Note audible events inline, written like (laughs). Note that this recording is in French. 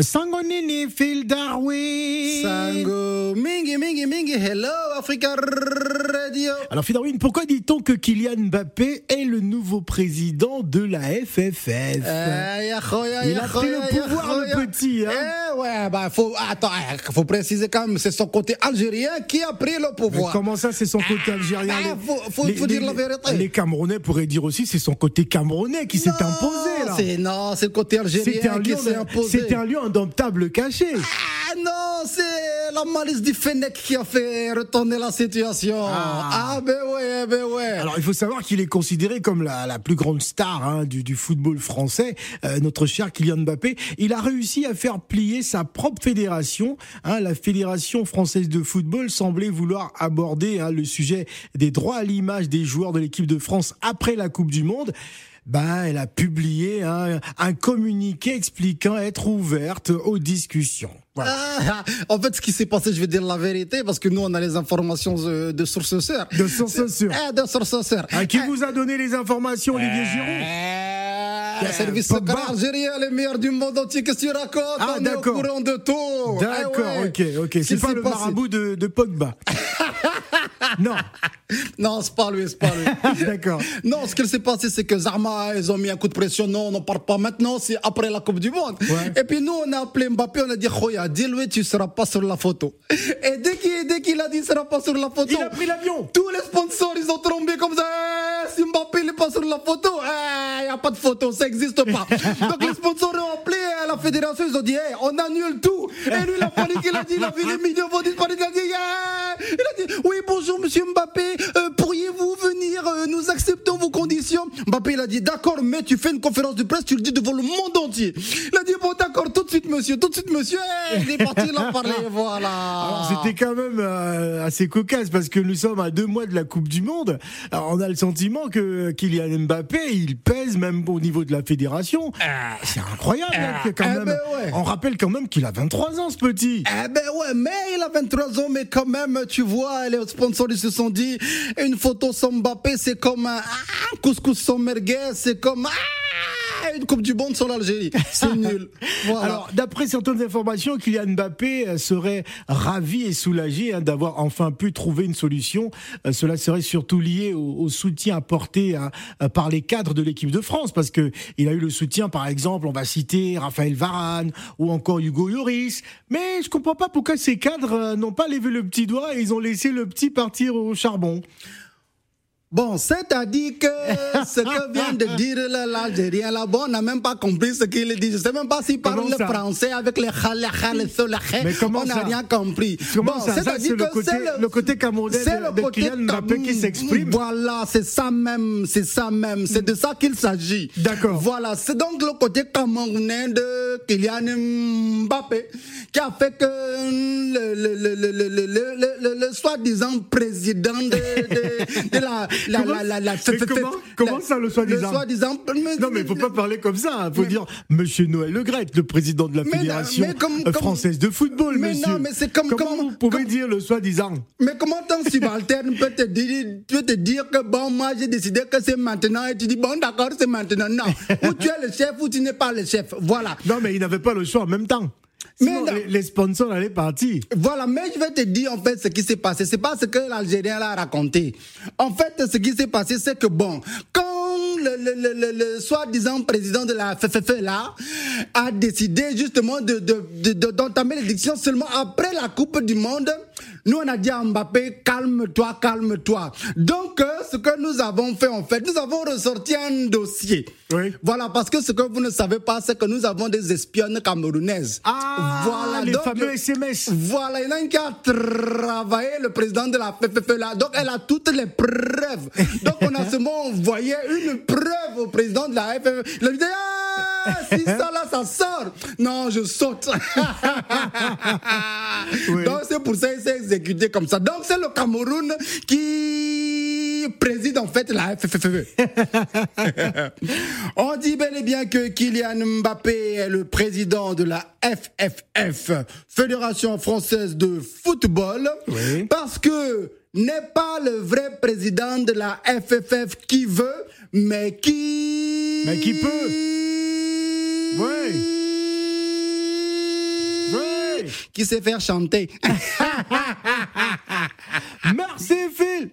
Sango Nini, Phil Darwin. Sango, mingi, mingi, mingi, hello Africa Radio. Alors Phil Darwin, pourquoi dit-on que Kylian Mbappé est le nouveau président de la FFF ya, Il a pris le pouvoir, le petit, hein. Eh ouais, bah faut, attends, eh, faut préciser quand même, c'est son côté algérien qui a pris le Mais pouvoir. comment ça, c'est son côté algérien? ah, Les- faut- faut- faut dire la vérité. Les Camerounais pourraient dire aussi c'est son côté camerounais qui s'est imposé là. c'est- Non, c'est le côté algérien qui s'est imposé. c'était un lion caché. Ah non, c'est la malice du Fennec qui a fait retourner la situation. Ah. Ah, ben ouais, ben ouais. Alors il faut savoir qu'il est considéré comme la, la plus grande star hein, du, du football français, euh, notre cher Kylian Mbappé. Il a réussi à faire plier sa propre fédération. hein. la Fédération française de football semblait vouloir aborder hein, le sujet des droits à l'image des joueurs de l'équipe de France après la Coupe du Monde. Ben, elle a publié hein, un communiqué expliquant être ouverte aux discussions. Voilà. Ah, en fait, ce qui s'est passé, je vais dire la vérité, parce que nous, on a les informations euh, de sources sœurs. De sources sûres. Eh, de sources sœurs. Ah, qui vous a donné les informations, Olivier Giroud Eh, le service Pogba. secret algérien, les meilleurs du monde entier, qu'est-ce que tu racontes? Ah, On est au d'accord. courant de tout. D'accord, Eh ouais. ok, ok. C'est pas le passé marabout de, de Pogba. (laughs) (laughs) non, Non, c'est pas lui, c'est pas lui. (laughs) d'accord. Non, ce qu'il s'est passé, c'est que Zarma, ils ont mis un coup de pression. Non, on n'en parle pas maintenant, c'est après la Coupe du Monde. Ouais. Et puis nous, on a appelé Mbappé, on a dit, Khoya, dis-lui, tu seras pas sur la photo. Et dès qu'il dès qu'il a dit, il sera pas sur la photo. Il a pris l'avion. Tous les sponsors, ils ont trombé comme ça. Eh, Si Mbappé n'est pas sur la photo, il n'y a pas de photo, ça n'existe pas. (laughs) Donc les sponsors ont appelé la fédération, ils ont dit, on annule tout. Et lui, il a paniqué, il a dit, il a vu les millions vont disparaître. Il a dit, il a dit, oui, bonjour, monsieur Mbappé, euh, pourriez-vous venir, euh, nous acceptons vos conditions? Mbappé, il a dit, d'accord, mais tu fais une conférence de presse, tu le dis devant le monde entier. Il a dit, bon, d'accord, de suite, monsieur, tout de suite, monsieur. Eh, il est parti, a parlé, (laughs) voilà. Alors c'était quand même euh, assez cocasse parce que nous sommes à deux mois de la Coupe du Monde. Alors on a le sentiment que Kylian Mbappé, il pèse même au niveau de la fédération. C'est incroyable hein, que quand eh même. ben ouais. On rappelle quand même qu'il a 23 ans ce petit. Eh ben ouais, mais il a 23 ans, mais quand même, tu vois, les sponsors ils se sont dit, une photo sans Mbappé, c'est comme un, ah, couscous sans merguez, c'est comme ah, une Coupe du Monde sans l'Algérie. C'est (laughs) nul. Voilà. Alors, d'après certaines informations, Kylian Mbappé euh, serait ravi et soulagé hein, d'avoir enfin pu trouver une solution. Euh, cela serait surtout lié au, au soutien apporté hein, euh, par les cadres de l'équipe de France, parce que il a eu le soutien, par exemple, on va citer Raphaël Varane ou encore Hugo Lloris. Mais je comprends pas pourquoi ces cadres n'ont pas levé le petit doigt et ils ont laissé le petit partir au charbon. Bon, c'est-à-dire que (laughs) ce que vient de dire l'Algérien là-bas, on n'a même pas compris ce qu'il dit. Je sais même pas s'il parle le ça? français avec les khal, khal. Mais comment On n'a rien compris. Comment Bon, c'est-à-dire que c'est le côté camerounais de- Kylian Mbappé qui s'exprime. Voilà, c'est ça même, c'est ça même, c'est de ça qu'il s'agit. D'accord. Voilà, c'est donc le côté camerounais de Kylian Mbappé qui a fait que le, le, le, le, le, le, le, le- le soi-disant président de, de, de la, la, (laughs) Comment- la, la, Mais comment- comment ça, le soi-disant. Non, mais il faut pas parler comme ça. Il faut dire Monsieur Noël Le Gret, le président de la Fédération mais comme- comme- française de football, Mais monsieur. non, mais c'est comme- Comment comme- vous pouvez dire le soi-disant Mais comment ton subalterne peut te dire, peut te dire que bon, moi j'ai décidé que c'est maintenant et tu dis bon, d'accord, c'est maintenant. Non. (laughs) ou tu es le chef ou tu n'es pas le chef. Voilà. Non, mais il n'avait pas le choix en même temps. Mais Sinon, les, sponsors allaient partir. Voilà, mais je vais te dire en fait ce qui s'est passé. C'est pas ce que l'Algérien l'a raconté. En fait, ce qui s'est passé, c'est que bon, quand le, le, le, le, le soi-disant président de la FFF là a décidé justement de, de, de, de- d'entamer l'élection seulement après la Coupe du Monde, nous on a dit à Mbappé, calme-toi, calme-toi. Donc, euh, ce que nous avons fait en fait, nous avons ressorti un dossier. Oui. Voilà, parce que ce que vous ne savez pas, c'est que nous avons des espionnes camerounaises. Ah, voilà, les donc, fameux SMS. voilà, il y en a une qui a travaillé, le président de la FFF là. Donc, elle a toutes les preuves. (laughs) Donc, on a seulement envoyé une preuve au président de la FFF. Il a dit, ah, si ça là, ça sort. Non, je saute. (laughs) Oui. Donc, c'est pour ça qu'il s'est exécuté comme ça. Donc, c'est le Cameroun qui préside en fait la FFF. (laughs) On dit bel et bien que Kylian Mbappé est le président de la FFF, Fédération française de football, Oui. parce que n'est pas le vrai président de la FFF qui veut, mais qui... Mais qui peut. Ouais. Ouais. Qui sait faire chanter? (laughs) Merci Phil